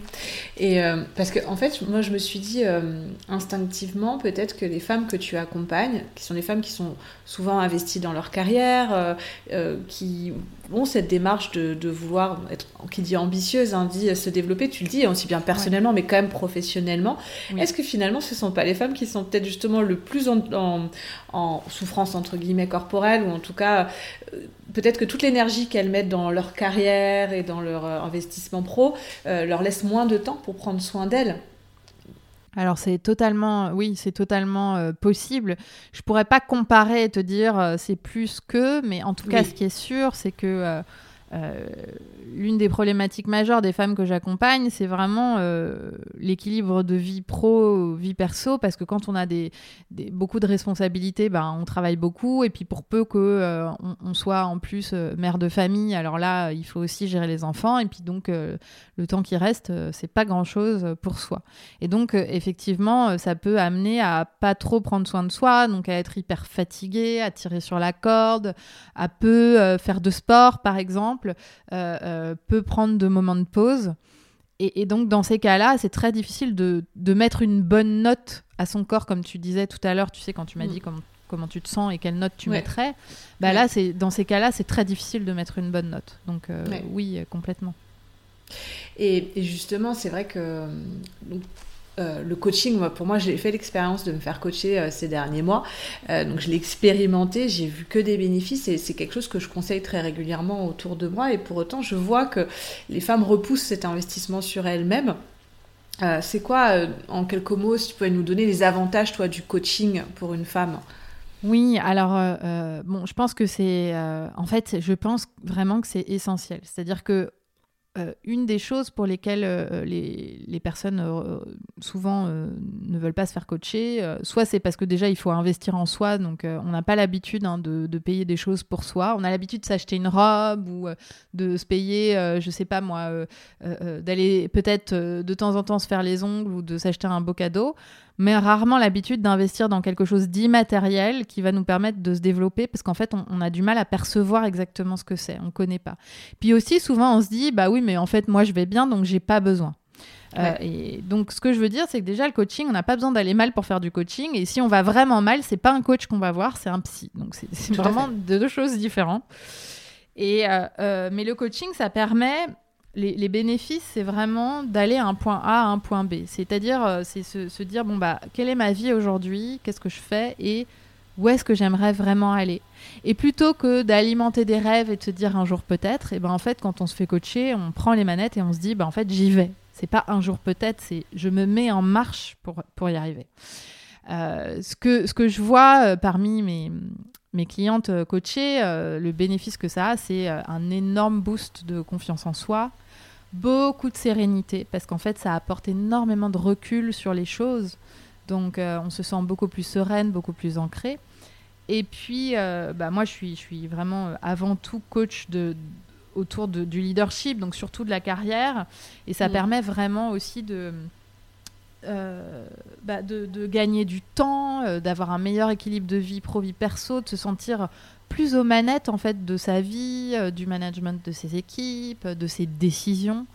[SPEAKER 1] Et euh, parce que en fait, moi je me suis dit euh, instinctivement peut-être que les femmes que tu accompagnes, qui sont des femmes qui sont souvent investies dans leur carrière, euh, qui bon, cette démarche de, de vouloir être, qui dit ambitieuse, hein, dit se développer, tu le dis, aussi bien personnellement, mais quand même professionnellement. Est-ce que finalement, ce ne sont pas les femmes qui sont peut-être justement le plus en, en, souffrance, entre guillemets, corporelle, ou en tout cas, euh, peut-être que toute l'énergie qu'elles mettent dans leur carrière et dans leur euh, investissement pro euh, leur laisse moins de temps pour prendre soin d'elles?
[SPEAKER 2] Alors c'est totalement, oui, c'est totalement euh, possible. Je pourrais pas comparer et te dire euh, c'est plus que, mais en tout cas, ce qui est sûr, c'est que euh, l'une des problématiques majeures des femmes que j'accompagne, c'est vraiment euh, l'équilibre de vie pro, vie perso, parce que quand on a des, beaucoup de responsabilités, ben, on travaille beaucoup, et puis pour peu que euh, on, soit en plus mère de famille, alors là, il faut aussi gérer les enfants, et puis donc le temps qui reste, c'est pas grand-chose pour soi. Et donc effectivement, ça peut amener à pas trop prendre soin de soi, donc à être hyper fatigué, à tirer sur la corde, à peu faire de sport, par exemple euh, euh, peut prendre de moments de pause. Et, donc, dans ces cas-là, c'est très difficile de, mettre une bonne note à son corps, comme tu disais tout à l'heure, tu sais, quand tu m'as mm. dit comment, comment tu te sens et quelle note tu mettrais. Bah là, c'est dans ces cas-là, c'est très difficile de mettre une bonne note. Donc, euh, oui, complètement.
[SPEAKER 1] Et, et justement, c'est vrai que euh, le coaching, pour moi, j'ai fait l'expérience de me faire coacher euh, ces derniers mois. Euh, donc, je l'ai expérimenté, j'ai vu que des bénéfices et c'est quelque chose que je conseille très régulièrement autour de moi. Et pour autant, je vois que les femmes repoussent cet investissement sur elles-mêmes. c'est quoi, en quelques mots, si tu pouvais nous donner les avantages, toi, du coaching pour une femme?
[SPEAKER 2] Oui, alors bon, je pense que c'est, en fait, je pense vraiment que c'est essentiel. C'est-à-dire que euh, une des choses pour lesquelles euh, les, personnes euh, souvent ne veulent pas se faire coacher, soit c'est parce que déjà il faut investir en soi, donc on n'a pas l'habitude hein, de, payer des choses pour soi. On a l'habitude de s'acheter une robe ou de se payer, je sais pas moi, d'aller peut-être de temps en temps se faire les ongles ou de s'acheter un beau cadeau mais rarement l'habitude d'investir dans quelque chose d'immatériel qui va nous permettre de se développer parce qu'en fait, on, a du mal à percevoir exactement ce que c'est, on ne connaît pas. Puis aussi, souvent, on se dit, bah oui, mais en fait, moi, je vais bien, donc j'ai pas besoin. Euh, et donc, ce que je veux dire, c'est que déjà, le coaching, on n'a pas besoin d'aller mal pour faire du coaching. Et si on va vraiment mal, c'est pas un coach qu'on va voir, c'est un psy. Donc, c'est vraiment deux choses différentes. Et, euh, euh, mais le coaching, ça permet les, bénéfices, c'est vraiment d'aller un point A à un point B. C'est-à-dire, euh, c'est se, dire, bon, bah, quelle est ma vie aujourd'hui Qu'est-ce que je fais Et où est-ce que j'aimerais vraiment aller? Et plutôt que d'alimenter des rêves et de se dire un jour peut-être, et ben en fait, quand on se fait coacher, on prend les manettes et on se dit, ben en fait, j'y vais. C'est pas un jour peut-être, c'est je me mets en marche pour, y arriver. Euh, ce, que, ce que je vois euh, parmi mes, mes clientes coachées, le bénéfice que ça a, c'est un énorme boost de confiance en soi, beaucoup de sérénité parce qu'en fait ça apporte énormément de recul sur les choses. Donc euh, on se sent beaucoup plus sereine, beaucoup plus ancrée. Et puis euh, bah, moi je suis, je suis vraiment euh, avant tout coach de, autour de, du leadership, donc surtout de la carrière. Et ça mm. permet vraiment aussi de, bah, de, de, gagner du temps, d'avoir un meilleur équilibre de vie pro-vie perso, de se sentir plus aux manettes en fait de sa vie, euh, du management de ses équipes, de ses décisions.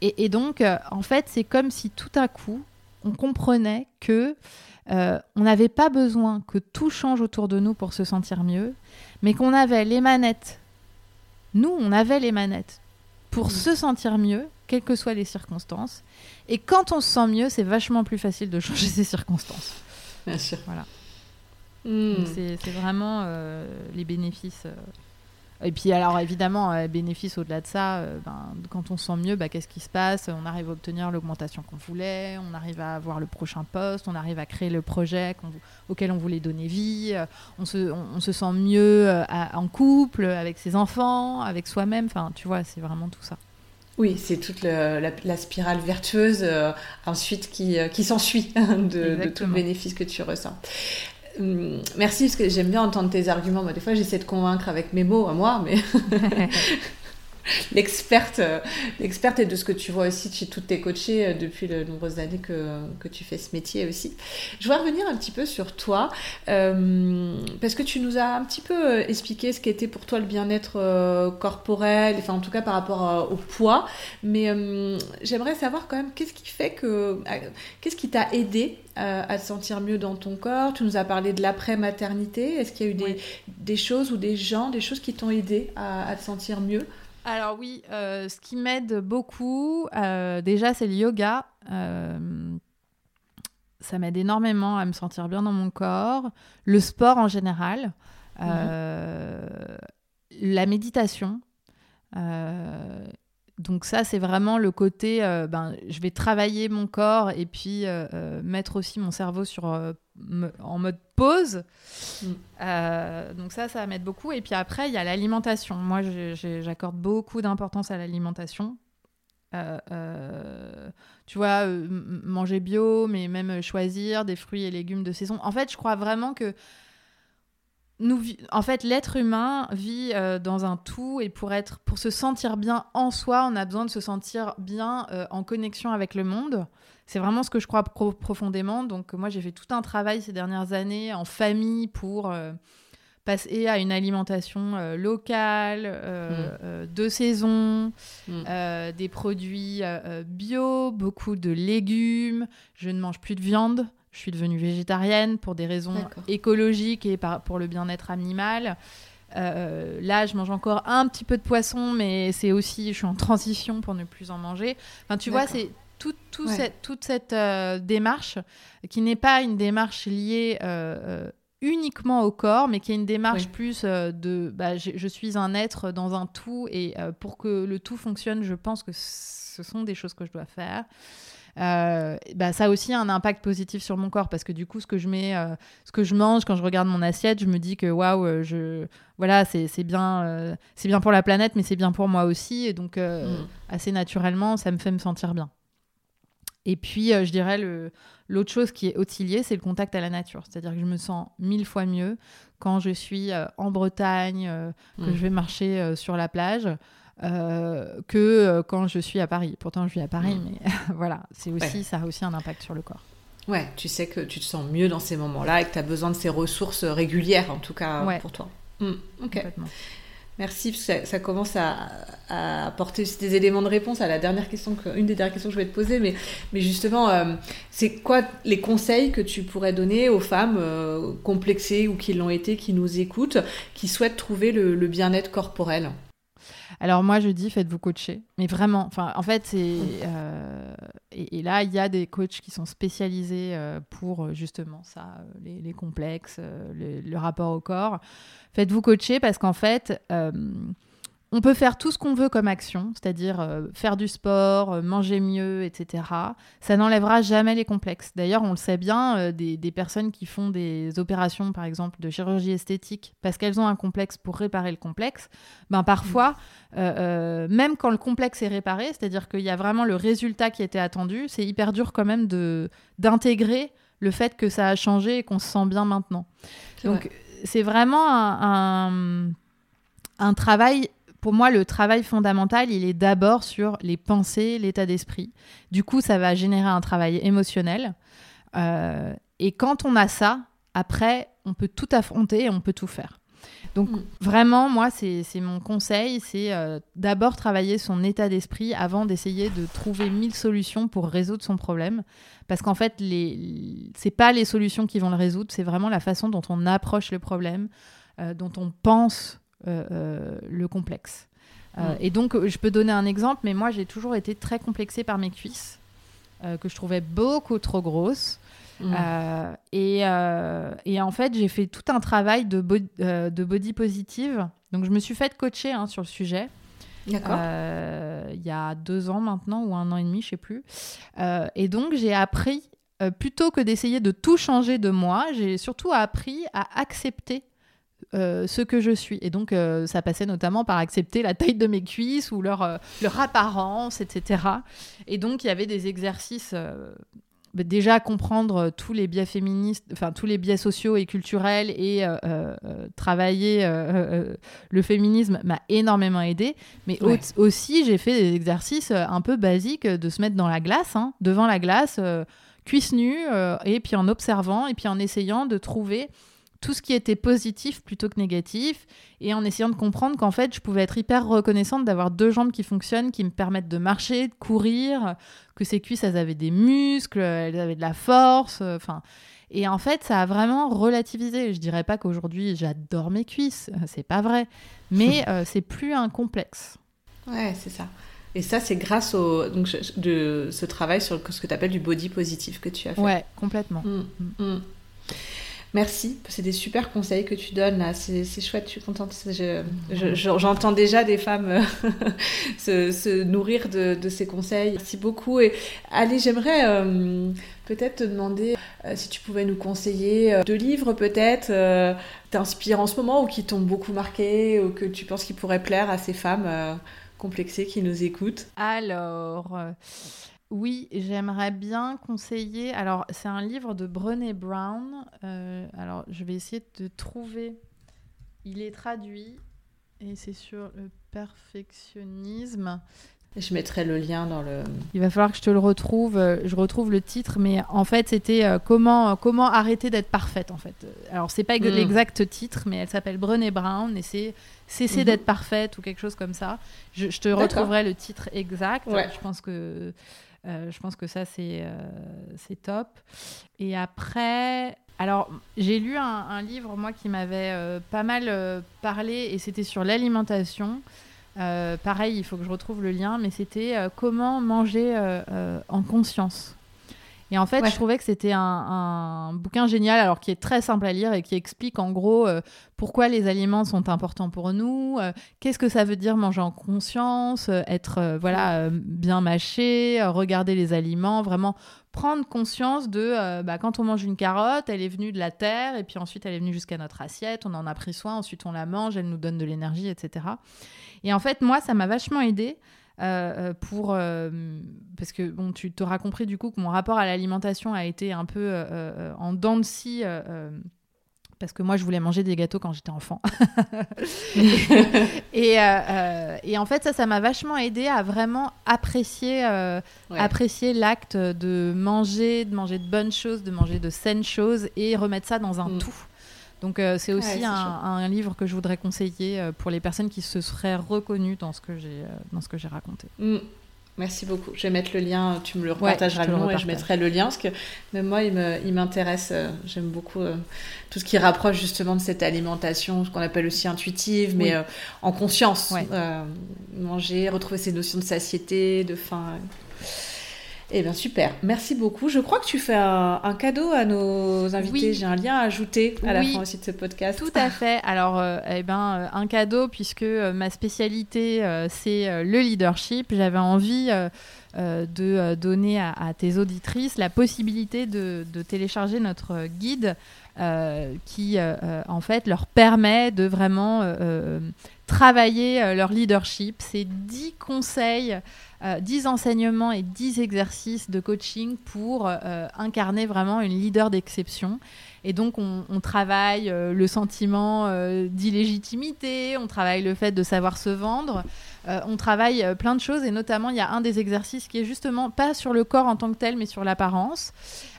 [SPEAKER 2] Et, donc, euh, en fait, c'est comme si tout à coup, on comprenait que euh, on n'avait pas besoin que tout change autour de nous pour se sentir mieux, mais qu'on avait les manettes. Nous, on avait les manettes pour mmh. se sentir mieux, quelles que soient les circonstances. Et quand on se sent mieux, c'est vachement plus facile de changer *laughs* ses circonstances.
[SPEAKER 1] Bien sûr.
[SPEAKER 2] Voilà. Hmm. C'est vraiment euh, les bénéfices. Euh. Et puis alors évidemment, euh, bénéfices au-delà de ça, ben, quand on se sent mieux, ben, qu'est-ce qui se passe? On arrive à obtenir l'augmentation qu'on voulait, on arrive à avoir le prochain poste, on arrive à créer le projet auquel on voulait donner vie, on se, on, se sent mieux en couple, avec ses enfants, avec soi-même, enfin tu vois, c'est vraiment tout ça.
[SPEAKER 1] Oui, c'est toute la, spirale vertueuse ensuite qui, qui s'ensuit *laughs* de, de, tout le bénéfice que tu ressens. Hum, merci, parce que j'aime bien entendre tes arguments. Moi, des fois, j'essaie de convaincre avec mes mots à moi, mais. *laughs* *laughs* l'experte, euh, l'experte et de ce que tu vois aussi chez toutes tes coachées euh, depuis de nombreuses années que, que, tu fais ce métier aussi. Je vais revenir un petit peu sur toi, euh, parce que tu nous as un petit peu expliqué ce qu'était pour toi le bien-être corporel, enfin en tout cas par rapport au poids, mais j'aimerais savoir quand même qu'est-ce qui fait que, qu'est-ce qui t'a aidé à te sentir mieux dans ton corps? Tu nous as parlé de l'après-maternité. Est-ce qu'il y a eu des, des, choses ou des gens, des choses qui t'ont aidé à, à te sentir mieux?
[SPEAKER 2] Alors oui, euh, ce qui m'aide beaucoup, euh, déjà, c'est le yoga. Euh, ça m'aide énormément à me sentir bien dans mon corps. Le sport en général. La méditation. donc ça, c'est vraiment le côté, ben, je vais travailler mon corps et puis mettre aussi mon cerveau sur en mode pause. Mm. Euh, donc ça, ça va m'aider beaucoup. Et puis après, il y a l'alimentation. Moi, j'accorde beaucoup d'importance à l'alimentation. Euh, euh, tu vois, manger bio, mais même choisir des fruits et légumes de saison. En fait, je crois vraiment que nous, en fait, l'être humain vit dans un tout et pour être, pour se sentir bien en soi, on a besoin de se sentir bien en connexion avec le monde. C'est vraiment ce que je crois profondément. Donc moi, j'ai fait tout un travail ces dernières années en famille pour euh, passer à une alimentation euh, locale, euh, mm. de saison, mm. des produits bio, beaucoup de légumes. Je ne mange plus de viande. Je suis devenue végétarienne pour des raisons écologiques et pour le bien-être animal. là, je mange encore un petit peu de poisson, mais c'est aussi, je suis en transition pour ne plus en manger. Enfin, tu vois, c'est tout, cette, toute cette euh, démarche, qui n'est pas une démarche liée euh, euh, uniquement au corps, mais qui est une démarche plus de bah, je, suis un être dans un tout, et pour que le tout fonctionne, je pense que ce sont des choses que je dois faire. bah, ça a aussi un impact positif sur mon corps parce que du coup ce que je mets ce que je mange quand je regarde mon assiette je me dis que waouh je voilà c'est bien c'est bien pour la planète mais c'est bien pour moi aussi et donc mm. assez naturellement ça me fait me sentir bien et puis, euh, je dirais, l'autre chose qui est auxiliée, c'est le contact à la nature. C'est-à-dire que je me sens mille fois mieux quand je suis euh, en Bretagne, euh, que mm. je vais marcher sur la plage, que quand je suis à Paris. Pourtant, je vis à Paris, mm. mais *laughs* voilà, c'est aussi, ça a aussi un impact sur le corps.
[SPEAKER 1] Ouais, tu sais que tu te sens mieux dans ces moments-là et que tu as besoin de ces ressources régulières, en tout cas pour toi. Mm. Ok. Merci, ça, commence à, apporter aussi des éléments de réponse à la dernière question, que, une des dernières questions que je voulais te poser. Mais, mais justement, euh, c'est quoi les conseils que tu pourrais donner aux femmes euh, complexées ou qui l'ont été, qui nous écoutent, qui souhaitent trouver le bien-être corporel?
[SPEAKER 2] Alors moi, je dis, faites-vous coacher. Mais vraiment, en fait, c'est... Euh, et, là, il y a des coachs qui sont spécialisés euh, pour euh, justement ça, les, complexes, le, rapport au corps. Faites-vous coacher parce qu'en fait on peut faire tout ce qu'on veut comme action, c'est-à-dire euh, faire du sport, euh, manger mieux, etc. Ça n'enlèvera jamais les complexes. D'ailleurs, on le sait bien, euh, des, personnes qui font des opérations, par exemple, de chirurgie esthétique, parce qu'elles ont un complexe pour réparer le complexe, ben parfois, même quand le complexe est réparé, c'est-à-dire qu'il y a vraiment le résultat qui était attendu, c'est hyper dur quand même de d'intégrer le fait que ça a changé et qu'on se sent bien maintenant. Donc, c'est vraiment un, un travail pour moi, le travail fondamental, il est d'abord sur les pensées, l'état d'esprit. Du coup, ça va générer un travail émotionnel. Euh, et quand on a ça, après, on peut tout affronter et on peut tout faire. Donc mm. vraiment, moi, c'est mon conseil, c'est euh, d'abord travailler son état d'esprit avant d'essayer de trouver mille solutions pour résoudre son problème. Parce qu'en fait, les... c'est pas les solutions qui vont le résoudre, c'est vraiment la façon dont on approche le problème, euh, dont on pense le complexe. Euh, mm. Et donc, je peux donner un exemple, mais moi, j'ai toujours été très complexée par mes cuisses, que je trouvais beaucoup trop grosses. Mm. et, et, en fait, j'ai fait tout un travail de, de body positive. Donc, je me suis fait coacher hein, sur le sujet. D'accord. il y a deux ans maintenant, ou un an et demi, je sais plus. et donc, j'ai appris, plutôt que d'essayer de tout changer de moi, j'ai surtout appris à accepter euh, ce que je suis. Et donc, euh, ça passait notamment par accepter la taille de mes cuisses ou leur, euh, leur apparence, etc. Et donc, il y avait des exercices bah, déjà comprendre tous les biais féministes, enfin tous les biais sociaux et culturels et travailler le féminisme m'a énormément aidé. Mais aussi, j'ai fait des exercices un peu basiques de se mettre dans la glace, hein, devant la glace, cuisse nue, et puis en observant, et puis en essayant de trouver tout ce qui était positif plutôt que négatif et en essayant de comprendre qu'en fait je pouvais être hyper reconnaissante d'avoir deux jambes qui fonctionnent, qui me permettent de marcher, de courir, que ces cuisses elles avaient des muscles, elles avaient de la force, euh, enfin et en fait ça a vraiment relativisé. Je dirais pas qu'aujourd'hui j'adore mes cuisses, euh, c'est pas vrai, mais *laughs* euh, c'est plus un complexe.
[SPEAKER 1] Ouais, c'est ça. Et ça, c'est grâce au donc, de ce travail sur ce que tu appelles du body positif que tu as fait.
[SPEAKER 2] Ouais, complètement.
[SPEAKER 1] Mmh, mmh. Merci, c'est des super conseils que tu donnes là, c'est chouette, je suis contente. J'entends déjà des femmes euh, *laughs* se, nourrir de, ces conseils. Merci beaucoup. Et allez, j'aimerais euh, peut-être te demander euh, si tu pouvais nous conseiller deux livres peut-être t'inspirent en ce moment ou qui t'ont beaucoup marqué ou que tu penses qu'ils pourraient plaire à ces femmes complexées qui nous écoutent.
[SPEAKER 2] Alors. Oui, j'aimerais bien conseiller. Alors, c'est un livre de Brené Brown. Euh, alors, je vais essayer de trouver. Il est traduit et c'est sur le perfectionnisme.
[SPEAKER 1] Je mettrai le lien dans le.
[SPEAKER 2] Il va falloir que je te le retrouve. Euh, je retrouve le titre, mais en fait, c'était euh, comment comment arrêter d'être parfaite. En fait, alors c'est pas hmm. l'exact titre, mais elle s'appelle Brené Brown et c'est cesser mhm. d'être parfaite ou quelque chose comme ça. Je, te retrouverai le titre exact. Je pense que euh, je pense que ça, c'est euh, top. Et après, alors, j'ai lu un, livre, moi, qui m'avait euh, pas mal parlé, et c'était sur l'alimentation. pareil, il faut que je retrouve le lien, mais c'était comment manger en conscience. Et en fait, je trouvais que c'était un, bouquin génial, alors qui est très simple à lire et qui explique en gros euh, pourquoi les aliments sont importants pour nous, euh, qu'est-ce que ça veut dire manger en conscience, euh, être voilà bien mâché, regarder les aliments, vraiment prendre conscience de bah, quand on mange une carotte, elle est venue de la terre et puis ensuite elle est venue jusqu'à notre assiette, on en a pris soin, ensuite on la mange, elle nous donne de l'énergie, etc. Et en fait, moi, ça m'a vachement aidé euh, euh, pour euh, parce que bon, tu t'auras compris du coup que mon rapport à l'alimentation a été un peu en dents de scie parce que moi je voulais manger des gâteaux quand j'étais enfant. *laughs* *laughs* et, et, en fait ça, ça m'a vachement aidé à vraiment apprécier, apprécier l'acte de manger, de manger de bonnes choses, de manger de saines choses et remettre ça dans un mm. tout. Donc euh, c'est aussi un, livre que je voudrais conseiller euh, pour les personnes qui se seraient reconnues dans ce que j'ai euh, dans ce que j'ai raconté.
[SPEAKER 1] Mm. Merci beaucoup. Je vais mettre le lien, tu me le repartageras le et je mettrai le lien parce que même moi, il m'intéresse. J'aime beaucoup tout ce qui rapproche justement de cette alimentation, ce qu'on appelle aussi intuitive, mais en conscience. manger, retrouver ces notions de satiété, de faim. Eh bien, super. Merci beaucoup. Je crois que tu fais un, cadeau à nos invités. J'ai un lien à ajouter à la fin aussi de ce podcast.
[SPEAKER 2] Tout à *laughs* fait. Alors, euh, eh ben, euh, un cadeau, puisque euh, ma spécialité, c'est le leadership. J'avais envie de donner à, tes auditrices la possibilité de, de télécharger notre guide qui, en fait, leur permet de vraiment travailler leur leadership. C'est 10 conseils 10 euh, enseignements et 10 exercices de coaching pour euh, incarner vraiment une leader d'exception. Et donc, on, travaille euh, le sentiment d'illégitimité, on travaille le fait de savoir se vendre, on travaille plein de choses. Et notamment, il y a un des exercices qui est justement pas sur le corps en tant que tel, mais sur l'apparence.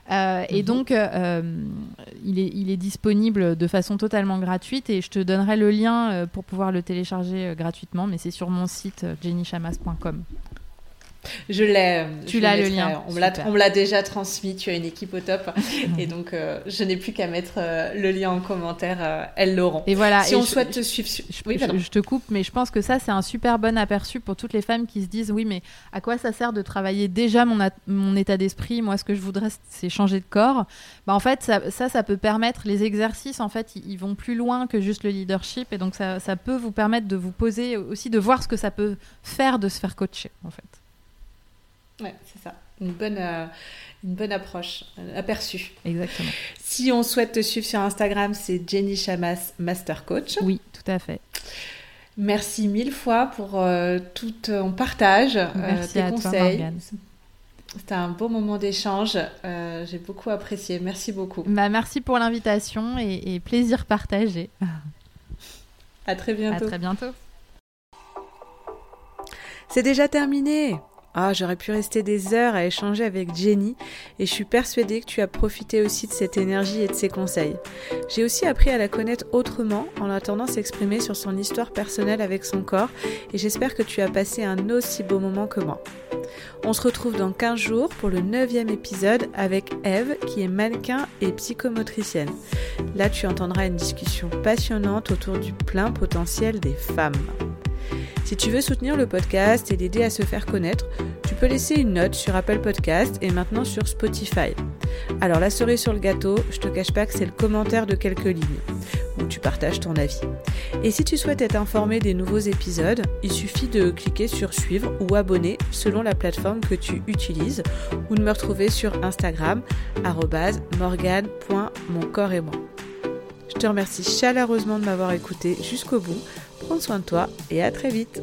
[SPEAKER 2] Et mhm. donc, il, est, il est disponible de façon totalement gratuite et je te donnerai le lien pour pouvoir le télécharger gratuitement, mais c'est sur mon site jennychamas.com.
[SPEAKER 1] Je l'ai.
[SPEAKER 2] Tu l'as le lien.
[SPEAKER 1] On me l'a déjà transmis. Tu as une équipe au top. *laughs* et donc, euh, je n'ai plus qu'à mettre euh, le lien en commentaire. Euh, elles l'auront.
[SPEAKER 2] Et voilà.
[SPEAKER 1] Si on souhaite te suivre.
[SPEAKER 2] Je, te coupe, mais je pense que ça, c'est un super bon aperçu pour toutes les femmes qui se disent oui, mais à quoi ça sert de travailler déjà mon, mon état d'esprit? Moi, ce que je voudrais, c'est changer de corps. Bah, en fait, ça, ça, peut permettre. Les exercices, en fait, ils, vont plus loin que juste le leadership. Et donc, ça, ça peut vous permettre de vous poser aussi, de voir ce que ça peut faire de se faire coacher, en fait.
[SPEAKER 1] Ouais, c'est ça. Une bonne, euh, une bonne approche, euh, aperçue.
[SPEAKER 2] Exactement.
[SPEAKER 1] Si on souhaite te suivre sur Instagram, c'est Jenny Chamas Master Coach.
[SPEAKER 2] Oui, tout à fait.
[SPEAKER 1] Merci mille fois pour euh, tout ton partage,
[SPEAKER 2] Merci tes à conseils.
[SPEAKER 1] C'était un beau moment d'échange. Euh, j'ai beaucoup apprécié. Merci beaucoup.
[SPEAKER 2] Bah, merci pour l'invitation et, et, plaisir partagé.
[SPEAKER 1] À très bientôt.
[SPEAKER 2] À très bientôt.
[SPEAKER 1] C'est déjà terminé. Ah, j'aurais pu rester des heures à échanger avec Jenny et je suis persuadée que tu as profité aussi de cette énergie et de ses conseils. J'ai aussi appris à la connaître autrement en l'attendant s'exprimer sur son histoire personnelle avec son corps et j'espère que tu as passé un aussi beau moment que moi. On se retrouve dans 15 jours pour le 9 épisode avec Eve qui est mannequin et psychomotricienne. Là, tu entendras une discussion passionnante autour du plein potentiel des femmes. Si tu veux soutenir le podcast et l'aider à se faire connaître, tu peux laisser une note sur Apple Podcast et maintenant sur Spotify. Alors la cerise sur le gâteau, je te cache pas que c'est le commentaire de quelques lignes où tu partages ton avis. Et si tu souhaites être informé des nouveaux épisodes, il suffit de cliquer sur suivre ou abonner selon la plateforme que tu utilises ou de me retrouver sur Instagram morgan.moncorps et moi. Je te remercie chaleureusement de m'avoir écouté jusqu'au bout. Prends soin de toi et à très vite.